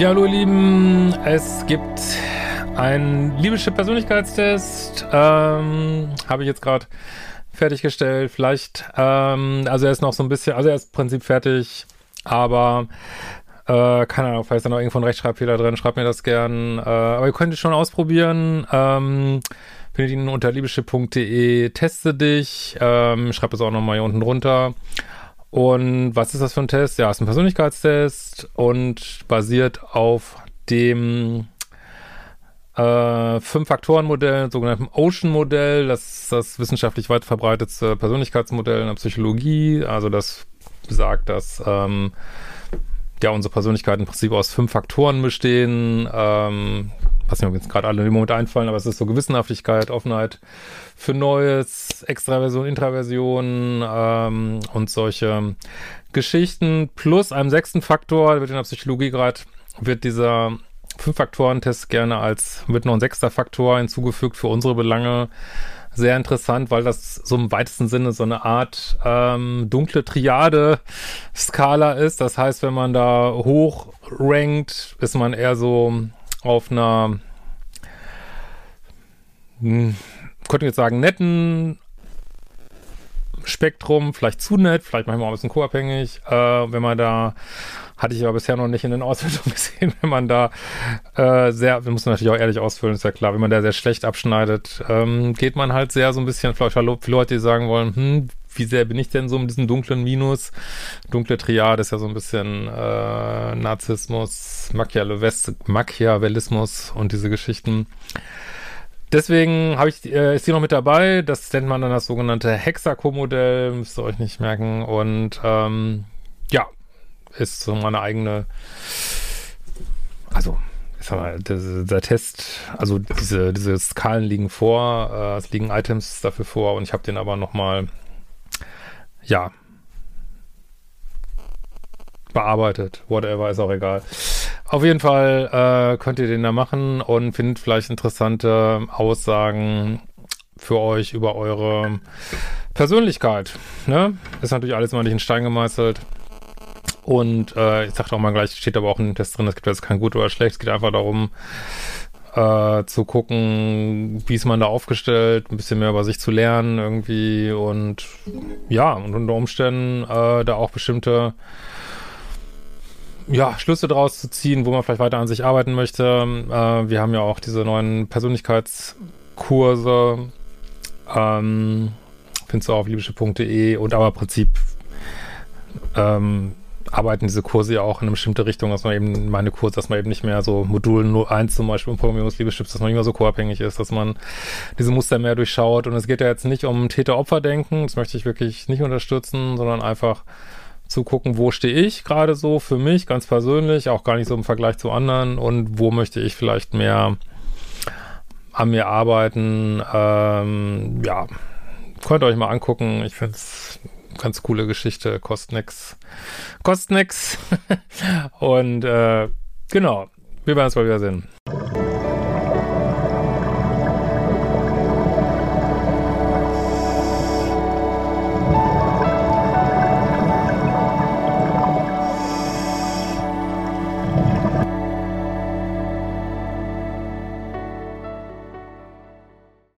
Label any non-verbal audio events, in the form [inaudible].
Ja, hallo ihr Lieben, es gibt einen Liebeschip-Persönlichkeitstest, ähm, habe ich jetzt gerade fertiggestellt, vielleicht, ähm, also er ist noch so ein bisschen, also er ist im Prinzip fertig, aber äh, keine Ahnung, vielleicht ist da noch irgendwo ein Rechtschreibfehler drin, schreibt mir das gern, äh, aber ihr könnt es schon ausprobieren, ähm, findet ihn unter liebeschip.de, teste dich, ähm, schreibt es auch nochmal hier unten drunter und was ist das für ein Test? Ja, es ist ein Persönlichkeitstest und basiert auf dem äh, Fünf-Faktoren-Modell, sogenannten Ocean-Modell. Das ist das wissenschaftlich weit verbreitetste Persönlichkeitsmodell in der Psychologie. Also das besagt, dass ähm, ja unsere Persönlichkeiten im Prinzip aus fünf Faktoren bestehen. Ähm, was mir jetzt gerade alle im Moment einfallen, aber es ist so Gewissenhaftigkeit, Offenheit für Neues, Extraversion, Intraversion ähm, und solche Geschichten. Plus einem sechsten Faktor, wird in der Psychologie gerade, wird dieser Fünf-Faktoren-Test gerne als, wird noch ein sechster Faktor hinzugefügt für unsere Belange. Sehr interessant, weil das so im weitesten Sinne so eine Art ähm, dunkle Triade-Skala ist. Das heißt, wenn man da hoch rankt, ist man eher so auf einer, hm, könnte jetzt sagen, netten Spektrum, vielleicht zu nett, vielleicht manchmal auch ein bisschen co-abhängig. Äh, wenn man da, hatte ich aber bisher noch nicht in den Auswertungen [laughs] gesehen, wenn man da äh, sehr, wir müssen natürlich auch ehrlich ausfüllen, ist ja klar, wenn man da sehr schlecht abschneidet, ähm, geht man halt sehr so ein bisschen, vielleicht viele Leute, die sagen wollen, hm, wie sehr bin ich denn so mit diesem dunklen Minus? Dunkle Triade ist ja so ein bisschen äh, Narzissmus, Machiavellismus und diese Geschichten. Deswegen habe ich, äh, ist die noch mit dabei. Das nennt man dann das sogenannte Hexaco-Modell, müsst ihr euch nicht merken. Und ähm, ja, ist so meine eigene, also ich sag mal, der, der Test, also diese, diese Skalen liegen vor, äh, es liegen Items dafür vor und ich habe den aber nochmal ja, bearbeitet. Whatever, ist auch egal. Auf jeden Fall äh, könnt ihr den da machen und findet vielleicht interessante Aussagen für euch über eure Persönlichkeit. Ne? Ist natürlich alles immer nicht in Stein gemeißelt. Und äh, ich sagte auch mal gleich, steht aber auch in dem Test drin, es gibt jetzt kein gut oder schlecht. Es geht einfach darum, äh, zu gucken, wie ist man da aufgestellt, ein bisschen mehr über sich zu lernen irgendwie und ja, und unter Umständen äh, da auch bestimmte ja, Schlüsse draus zu ziehen, wo man vielleicht weiter an sich arbeiten möchte. Äh, wir haben ja auch diese neuen Persönlichkeitskurse. Ähm, findest du auch auf liebische.de und aber im Prinzip ähm, arbeiten diese Kurse ja auch in eine bestimmte Richtung, dass man eben meine Kurse, dass man eben nicht mehr so Modul nur eins zum Beispiel Programmierungsliebeschips, dass man nicht mehr so co-abhängig ist, dass man diese Muster mehr durchschaut. Und es geht ja jetzt nicht um Täter-Opfer-Denken, das möchte ich wirklich nicht unterstützen, sondern einfach zu gucken, wo stehe ich gerade so für mich, ganz persönlich, auch gar nicht so im Vergleich zu anderen und wo möchte ich vielleicht mehr an mir arbeiten. Ähm, ja, könnt ihr euch mal angucken. Ich finde es ganz coole Geschichte, kostet nix. Kostet nix. [laughs] Und äh, genau, wir werden uns mal wieder sehen.